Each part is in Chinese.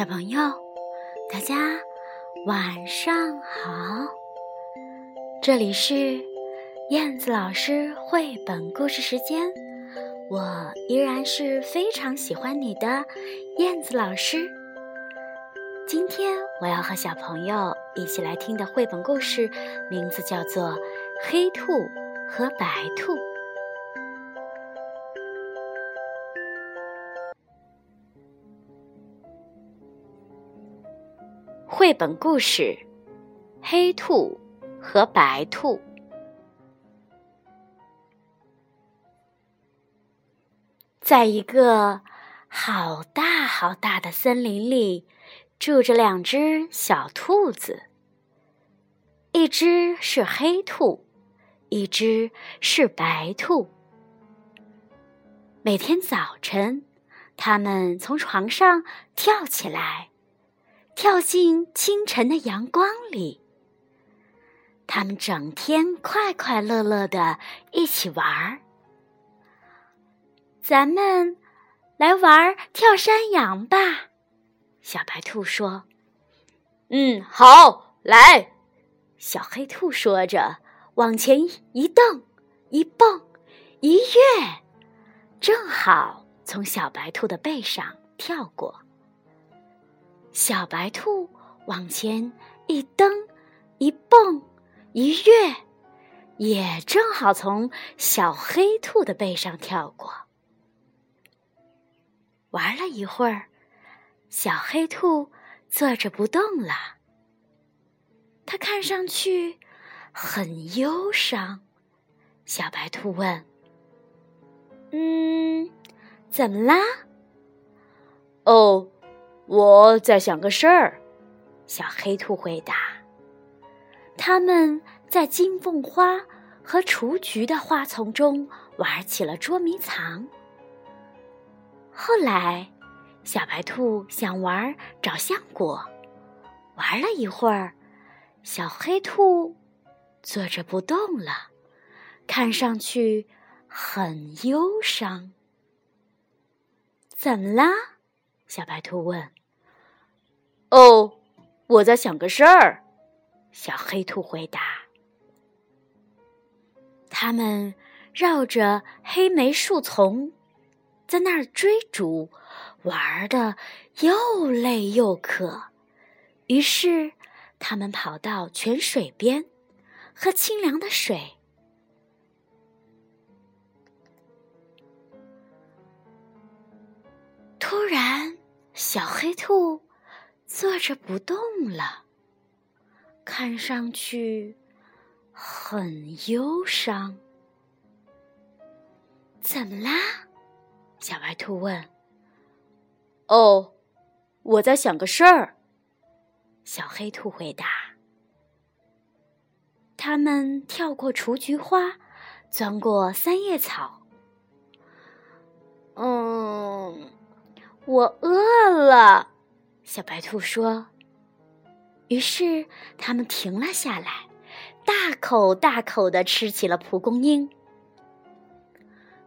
小朋友，大家晚上好！这里是燕子老师绘本故事时间，我依然是非常喜欢你的燕子老师。今天我要和小朋友一起来听的绘本故事，名字叫做《黑兔和白兔》。绘本故事《黑兔和白兔》。在一个好大好大的森林里，住着两只小兔子。一只是黑兔，一只是白兔。每天早晨，它们从床上跳起来。跳进清晨的阳光里，他们整天快快乐乐的一起玩儿。咱们来玩跳山羊吧，小白兔说。嗯，好，来。小黑兔说着，往前一蹬，一蹦，一跃，正好从小白兔的背上跳过。小白兔往前一蹬，一蹦，一跃，也正好从小黑兔的背上跳过。玩了一会儿，小黑兔坐着不动了。它看上去很忧伤。小白兔问：“嗯，怎么啦？”哦。我在想个事儿，小黑兔回答。他们在金凤花和雏菊的花丛中玩起了捉迷藏。后来，小白兔想玩找橡果，玩了一会儿，小黑兔坐着不动了，看上去很忧伤。怎么啦？小白兔问。哦，我在想个事儿。小黑兔回答。他们绕着黑莓树丛，在那儿追逐，玩的又累又渴。于是，他们跑到泉水边，喝清凉的水。突然，小黑兔。坐着不动了，看上去很忧伤。怎么啦？小白兔问。哦，我在想个事儿。小黑兔回答。他们跳过雏菊花，钻过三叶草。嗯，我饿了。小白兔说：“于是他们停了下来，大口大口的吃起了蒲公英。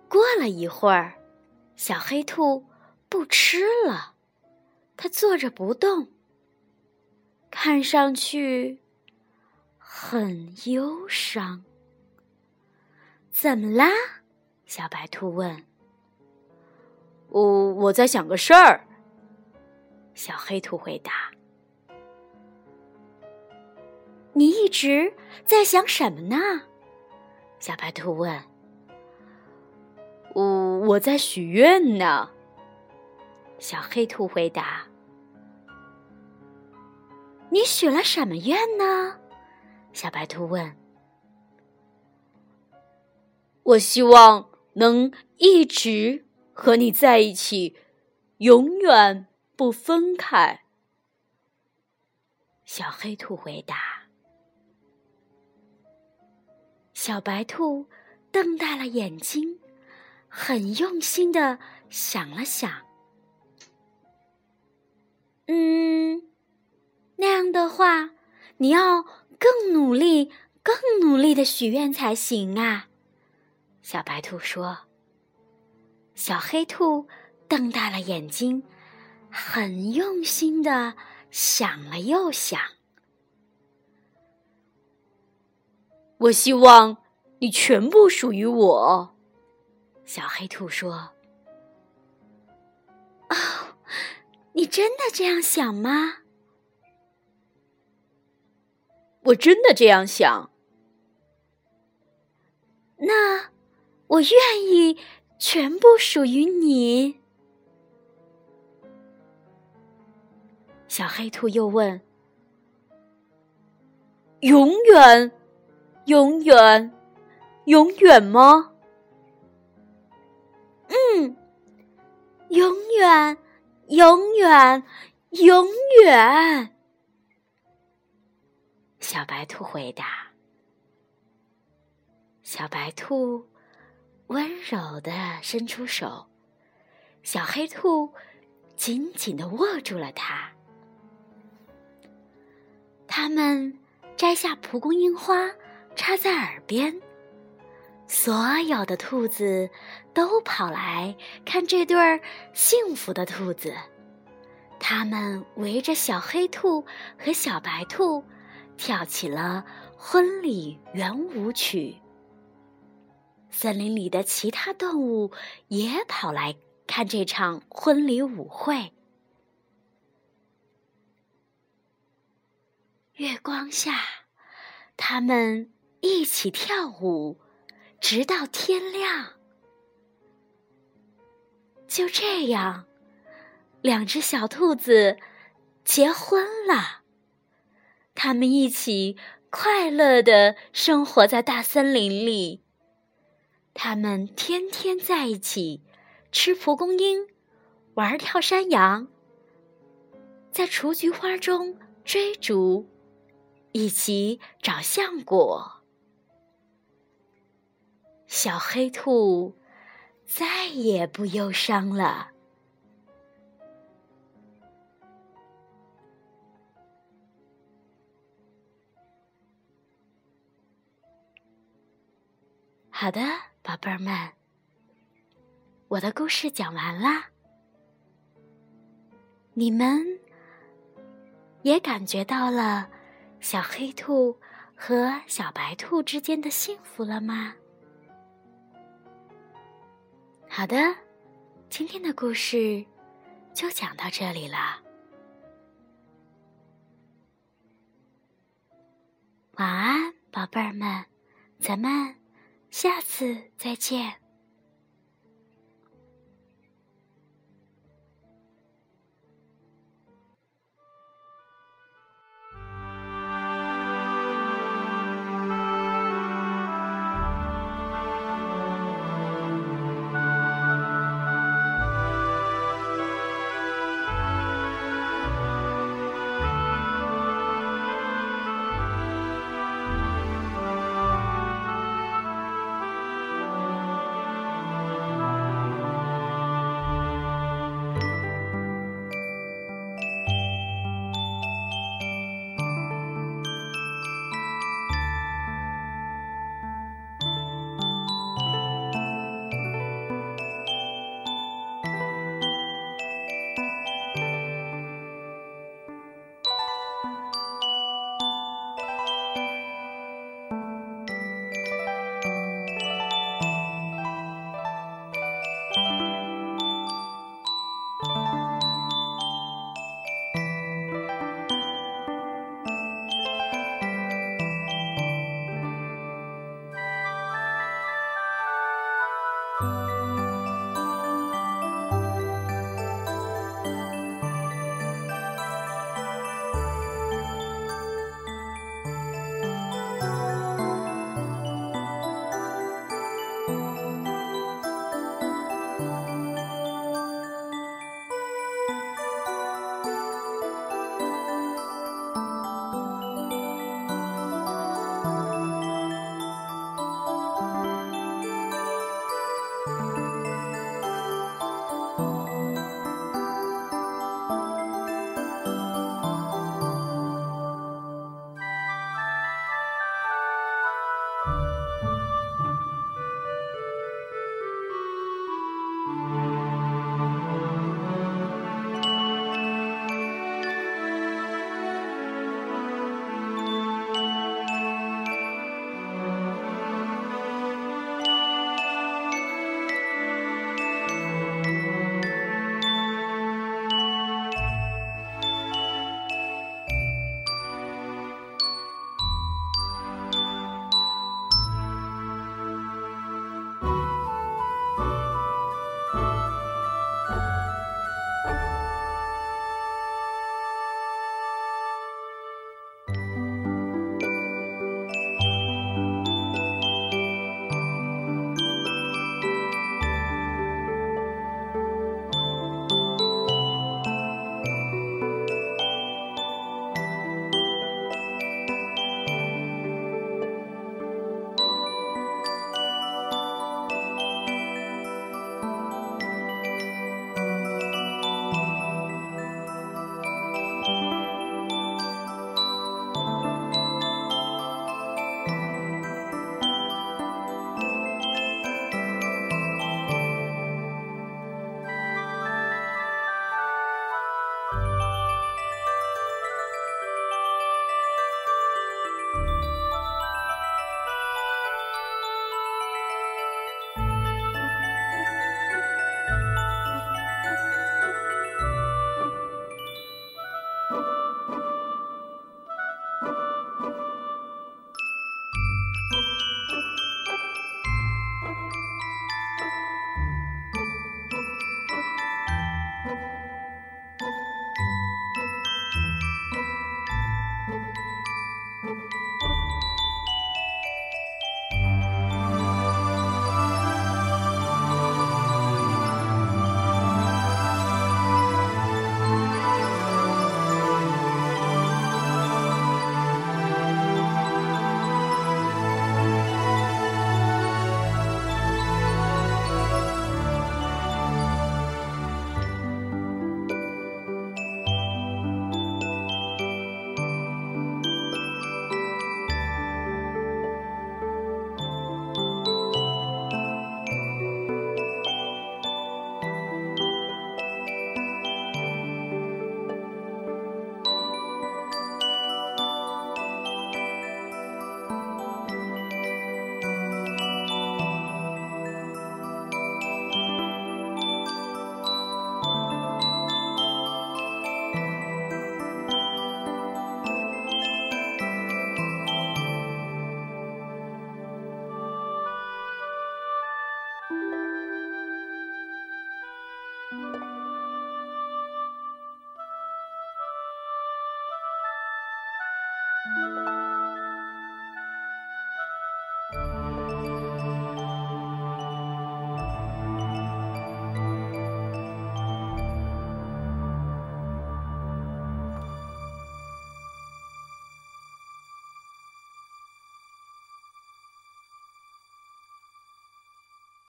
过了一会儿，小黑兔不吃了，它坐着不动，看上去很忧伤。怎么啦？”小白兔问。“我我在想个事儿。”小黑兔回答：“你一直在想什么呢？”小白兔问。“我我在许愿呢。”小黑兔回答。“你许了什么愿呢？”小白兔问。“我希望能一直和你在一起，永远。”不分开，小黑兔回答。小白兔瞪大了眼睛，很用心的想了想。嗯，那样的话，你要更努力、更努力的许愿才行啊！小白兔说。小黑兔瞪大了眼睛。很用心的想了又想。我希望你全部属于我。小黑兔说：“哦，你真的这样想吗？”我真的这样想。那我愿意全部属于你。小黑兔又问：“永远，永远，永远吗？”“嗯，永远，永远，永远。”小白兔回答。小白兔温柔的伸出手，小黑兔紧紧的握住了它。他们摘下蒲公英花，插在耳边。所有的兔子都跑来看这对儿幸福的兔子。他们围着小黑兔和小白兔。跳起了婚礼圆舞曲。森林里的其他动物也跑来看这场婚礼舞会。月光下，他们一起跳舞，直到天亮。就这样，两只小兔子结婚了。他们一起快乐的生活在大森林里。他们天天在一起吃蒲公英，玩跳山羊，在雏菊花中追逐，一起找橡果。小黑兔再也不忧伤了。好的，宝贝儿们，我的故事讲完啦。你们也感觉到了小黑兔和小白兔之间的幸福了吗？好的，今天的故事就讲到这里了。晚安，宝贝儿们，咱们。下次再见。